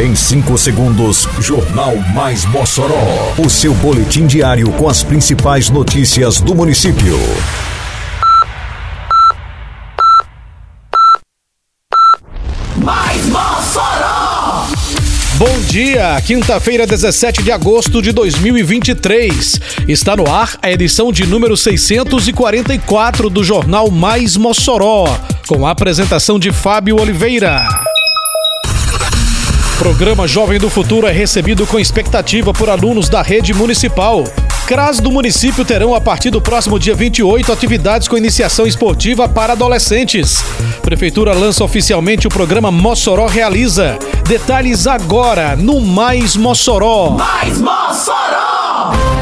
Em 5 segundos, Jornal Mais Mossoró. O seu boletim diário com as principais notícias do município. Mais Mossoró! Bom dia, quinta-feira, 17 de agosto de 2023. Está no ar a edição de número 644 do Jornal Mais Mossoró, com a apresentação de Fábio Oliveira. Programa Jovem do Futuro é recebido com expectativa por alunos da rede municipal. CRAS do município terão, a partir do próximo dia 28, atividades com iniciação esportiva para adolescentes. Prefeitura lança oficialmente o programa Mossoró Realiza. Detalhes agora no Mais Mossoró. Mais Mossoró!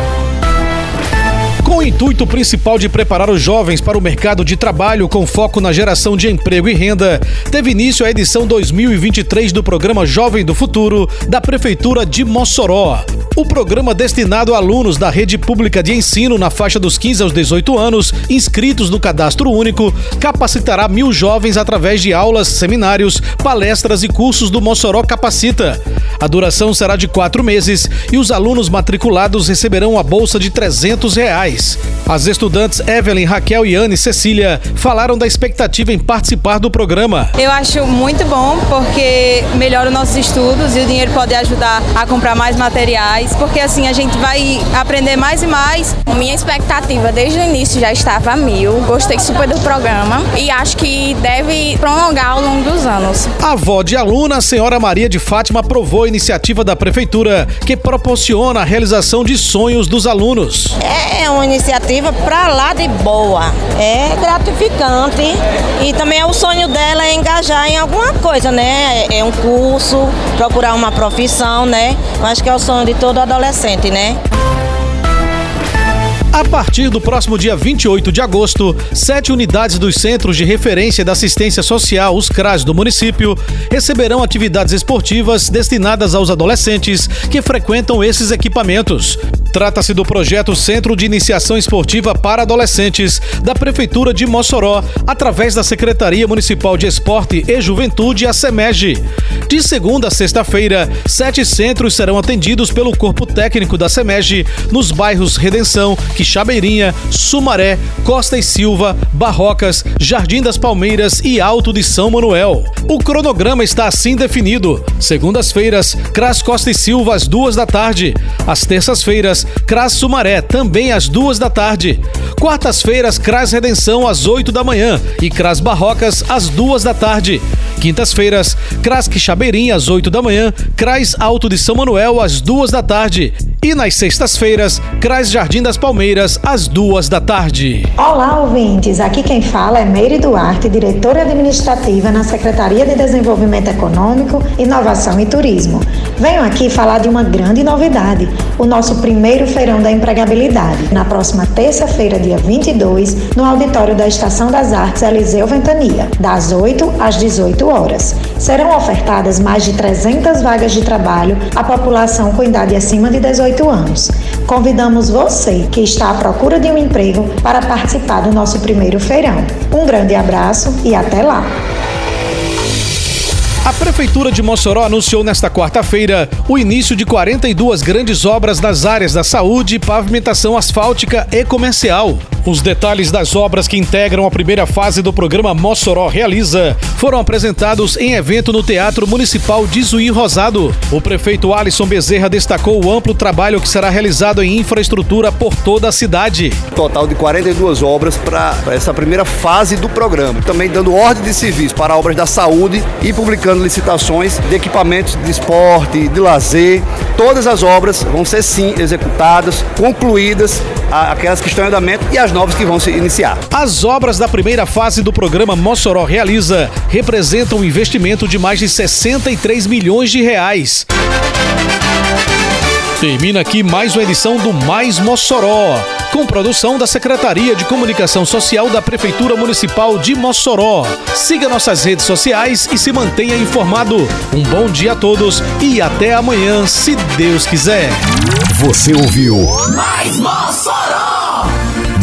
Com o intuito principal de preparar os jovens para o mercado de trabalho com foco na geração de emprego e renda, teve início a edição 2023 do programa Jovem do Futuro da Prefeitura de Mossoró. O programa destinado a alunos da rede pública de ensino na faixa dos 15 aos 18 anos, inscritos no cadastro único, capacitará mil jovens através de aulas, seminários, palestras e cursos do Mossoró Capacita. A duração será de quatro meses e os alunos matriculados receberão a bolsa de 300 reais. As estudantes Evelyn, Raquel e Anne Cecília falaram da expectativa em participar do programa. Eu acho muito bom porque melhora os nossos estudos e o dinheiro pode ajudar a comprar mais materiais, porque assim a gente vai aprender mais e mais. Minha expectativa desde o início já estava a mil. Gostei super do programa e acho que deve prolongar ao longo dos anos. A avó de aluna, a senhora Maria de Fátima, aprovou iniciativa da prefeitura que proporciona a realização de sonhos dos alunos. É uma iniciativa para lá de boa. É gratificante e também é o sonho dela é engajar em alguma coisa, né? É um curso, procurar uma profissão, né? Acho que é o sonho de todo adolescente, né? A partir do próximo dia 28 de agosto, sete unidades dos Centros de Referência da Assistência Social, os CRAS do município, receberão atividades esportivas destinadas aos adolescentes que frequentam esses equipamentos. Trata-se do projeto Centro de Iniciação Esportiva para Adolescentes da Prefeitura de Mossoró, através da Secretaria Municipal de Esporte e Juventude, a SEMEG. De segunda a sexta-feira, sete centros serão atendidos pelo corpo técnico da SEMEG nos bairros Redenção, Quixabeirinha, Sumaré, Costa e Silva, Barrocas, Jardim das Palmeiras e Alto de São Manuel. O cronograma está assim definido. Segundas-feiras, CRAS Costa e Silva às duas da tarde. Às terças-feiras, CRAS Sumaré, também às duas da tarde. Quartas-feiras, CRAS Redenção às oito da manhã e CRAS Barrocas às duas da tarde. Quintas-feiras, CRAS Quixabeirinha às oito da manhã, CRAS Alto de São Manuel às duas da tarde. E nas sextas-feiras, CRAS Jardim das Palmeiras às duas da tarde. Olá, ouvintes. Aqui quem fala é Meire Duarte, diretora administrativa na Secretaria de Desenvolvimento Econômico, Inovação e Turismo. Venho aqui falar de uma grande novidade, o nosso primeiro feirão da empregabilidade, na próxima terça-feira, dia 22, no auditório da Estação das Artes Eliseu Ventania, das 8 às 18 horas. Serão ofertadas mais de 300 vagas de trabalho à população com idade acima de 18 anos. Convidamos você que está à procura de um emprego para participar do nosso primeiro feirão. Um grande abraço e até lá! A Prefeitura de Mossoró anunciou nesta quarta-feira o início de 42 grandes obras nas áreas da saúde, pavimentação asfáltica e comercial. Os detalhes das obras que integram a primeira fase do programa Mossoró Realiza foram apresentados em evento no Teatro Municipal de Zuí Rosado. O prefeito Alisson Bezerra destacou o amplo trabalho que será realizado em infraestrutura por toda a cidade. Total de 42 obras para essa primeira fase do programa. Também dando ordem de serviço para obras da saúde e publicando licitações de equipamentos de esporte, de lazer. Todas as obras vão ser sim executadas, concluídas, aquelas que estão em andamento e as que vão se iniciar. As obras da primeira fase do programa Mossoró Realiza representam um investimento de mais de 63 milhões de reais. Termina aqui mais uma edição do Mais Mossoró, com produção da Secretaria de Comunicação Social da Prefeitura Municipal de Mossoró. Siga nossas redes sociais e se mantenha informado. Um bom dia a todos e até amanhã, se Deus quiser. Você ouviu Mais Mossoró!